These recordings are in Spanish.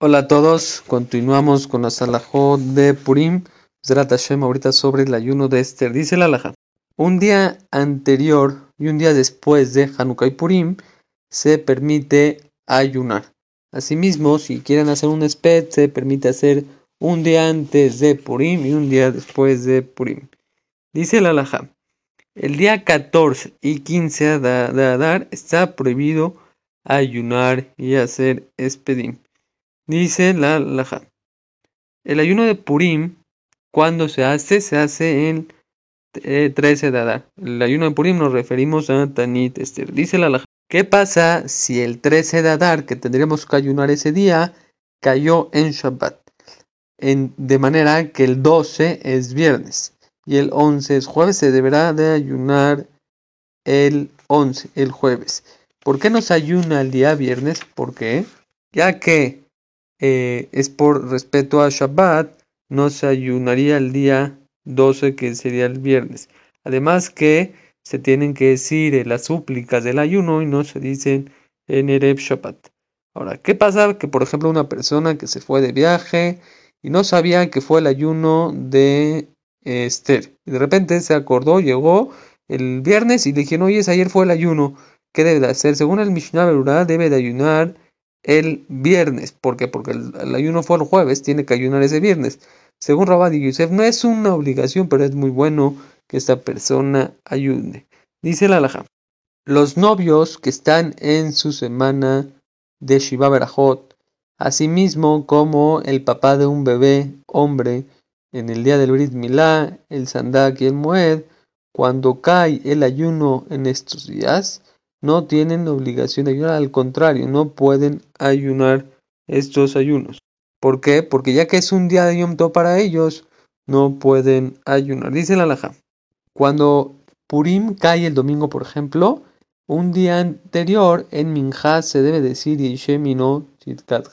Hola a todos, continuamos con la salahot de Purim. Zrat Hashem ahorita sobre el ayuno de Esther. Dice la alhaja. Un día anterior y un día después de Hanukkah y Purim se permite ayunar. Asimismo, si quieren hacer un sped, se permite hacer un día antes de Purim y un día después de Purim. Dice la alhaja. El día 14 y 15 de Adar está prohibido ayunar y hacer espedim. Dice la Laja. El ayuno de Purim, cuando se hace, se hace 13 eh, de Adar. El ayuno de Purim nos referimos a Tanit Esther. Dice la Laja. ¿Qué pasa si el 13 de Adar, que tendríamos que ayunar ese día, cayó en Shabbat? En, de manera que el 12 es viernes y el 11 es jueves, se deberá de ayunar el 11, el jueves. ¿Por qué no se ayuna el día viernes? Porque ya que eh, es por respeto a Shabbat, no se ayunaría el día 12 que sería el viernes. Además que se tienen que decir las súplicas del ayuno y no se dicen en Erev Shabbat. Ahora, ¿qué pasa? Que por ejemplo una persona que se fue de viaje y no sabía que fue el ayuno de Esther. Y de repente se acordó, llegó el viernes y le dijeron, oye, ayer fue el ayuno. ¿Qué debe de hacer? Según el Mishnah Berurah, debe de ayunar el viernes. ¿Por qué? Porque el, ayuno fue el jueves, tiene que ayunar ese viernes. Según Rabad y Yosef, no es una obligación, pero es muy bueno que esta persona ayude. Dice la Alaja. Los novios que están en su semana de Shiva Berajot, asimismo como el papá de un bebé hombre en el día del Brit Milá, el Sandak y el Moed, cuando cae el ayuno en estos días, no tienen obligación de ayunar, al contrario, no pueden ayunar estos ayunos. ¿Por qué? Porque ya que es un día de Yom Tov para ellos, no pueden ayunar. Dice la Laja, cuando Purim cae el domingo, por ejemplo, un día anterior en Minjá se debe decir Yeshem y no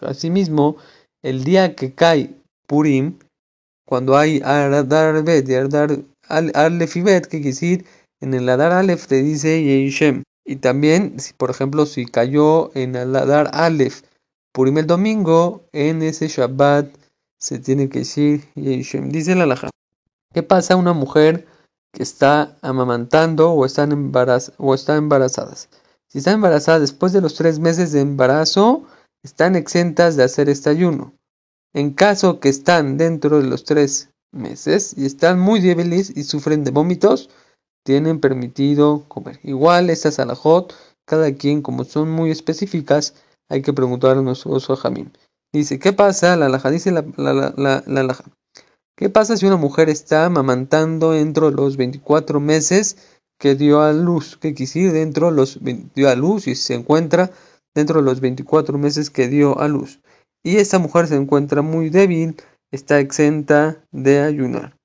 Asimismo, el día que cae Purim, cuando hay Ardar Bet y Ardar Alef y Bet, que quiere decir en el Adar Alef te dice Yeshem. Y también, si por ejemplo, si cayó en el Adar Aleph Purim el domingo, en ese Shabbat se tiene que decir Yeshem. Dice la Laja. ¿Qué pasa a una mujer que está amamantando o, está o está embarazadas? Si está embarazada después de los tres meses de embarazo, están exentas de hacer este ayuno. En caso que están dentro de los tres meses y están muy débiles y sufren de vómitos, tienen permitido comer. Igual estas alajot, cada quien como son muy específicas, hay que preguntar a nuestro jamín. Dice, ¿qué pasa? La alaja dice la, la, la, ¿Qué pasa si una mujer está amamantando dentro de los 24 meses que dio a luz? ¿Qué quisiera dentro de los dio a luz y se encuentra dentro de los 24 meses que dio a luz? Y esta mujer se encuentra muy débil, está exenta de ayunar.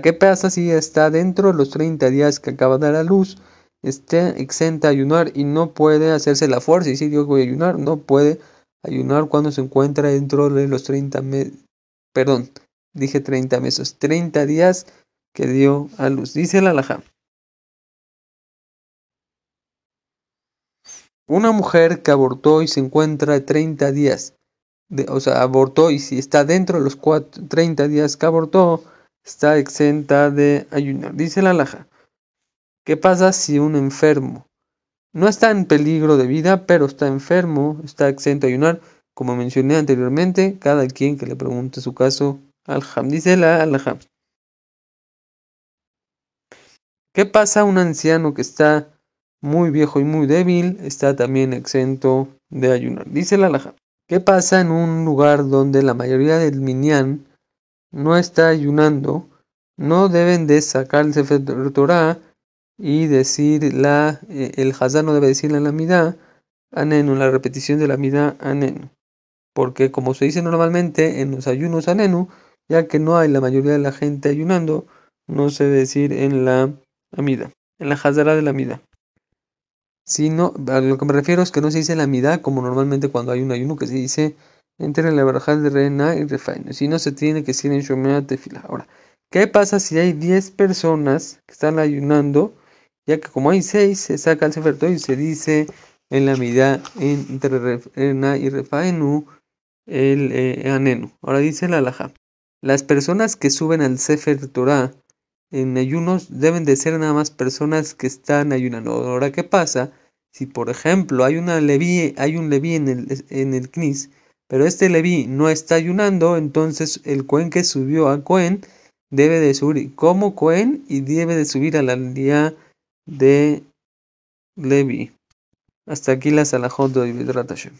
¿Qué pasa si está dentro de los 30 días que acaba de dar a luz? Está exenta de ayunar y no puede hacerse la fuerza y si yo voy a ayunar, no puede ayunar cuando se encuentra dentro de los 30 meses. Perdón, dije 30 meses, 30 días que dio a luz. Dice la alhaja. Una mujer que abortó y se encuentra 30 días, o sea, abortó y si está dentro de los 30 días que abortó, está exenta de ayunar. Dice la laja. ¿Qué pasa si un enfermo no está en peligro de vida, pero está enfermo, está exento de ayunar? Como mencioné anteriormente, cada quien que le pregunte su caso al Ham. Dice la alhaja. ¿Qué pasa un anciano que está muy viejo y muy débil? Está también exento de ayunar. Dice la alhaja. ¿Qué pasa en un lugar donde la mayoría del minyan no está ayunando, no deben de sacar el Sefer Torah y decir la, eh, el Hazán no debe decir la Midá, Anenu, la repetición de la Midá Anenu. Porque como se dice normalmente en los ayunos Anenu, ya que no hay la mayoría de la gente ayunando, no se debe decir en la Amida, en la Hazara de la Amida. Sino, a lo que me refiero es que no se dice la Amida como normalmente cuando hay un ayuno que se dice entre la baraja de Reina y Refaino. Si no, se tiene que decir en Shomea Tefila. Ahora, ¿qué pasa si hay 10 personas que están ayunando? Ya que como hay 6, se saca el Sefer y se dice en la mitad entre Reina y Refainu el eh, anenu. Ahora dice la alhaja. Las personas que suben al Sefer Torah en ayunos deben de ser nada más personas que están ayunando. Ahora, ¿qué pasa? Si, por ejemplo, hay, una leví, hay un leví en el, en el pero este leví no está ayunando, entonces el Cohen que subió a Cohen debe de subir como Cohen y debe de subir a la día de Levi. Hasta aquí la salahot de Hashem.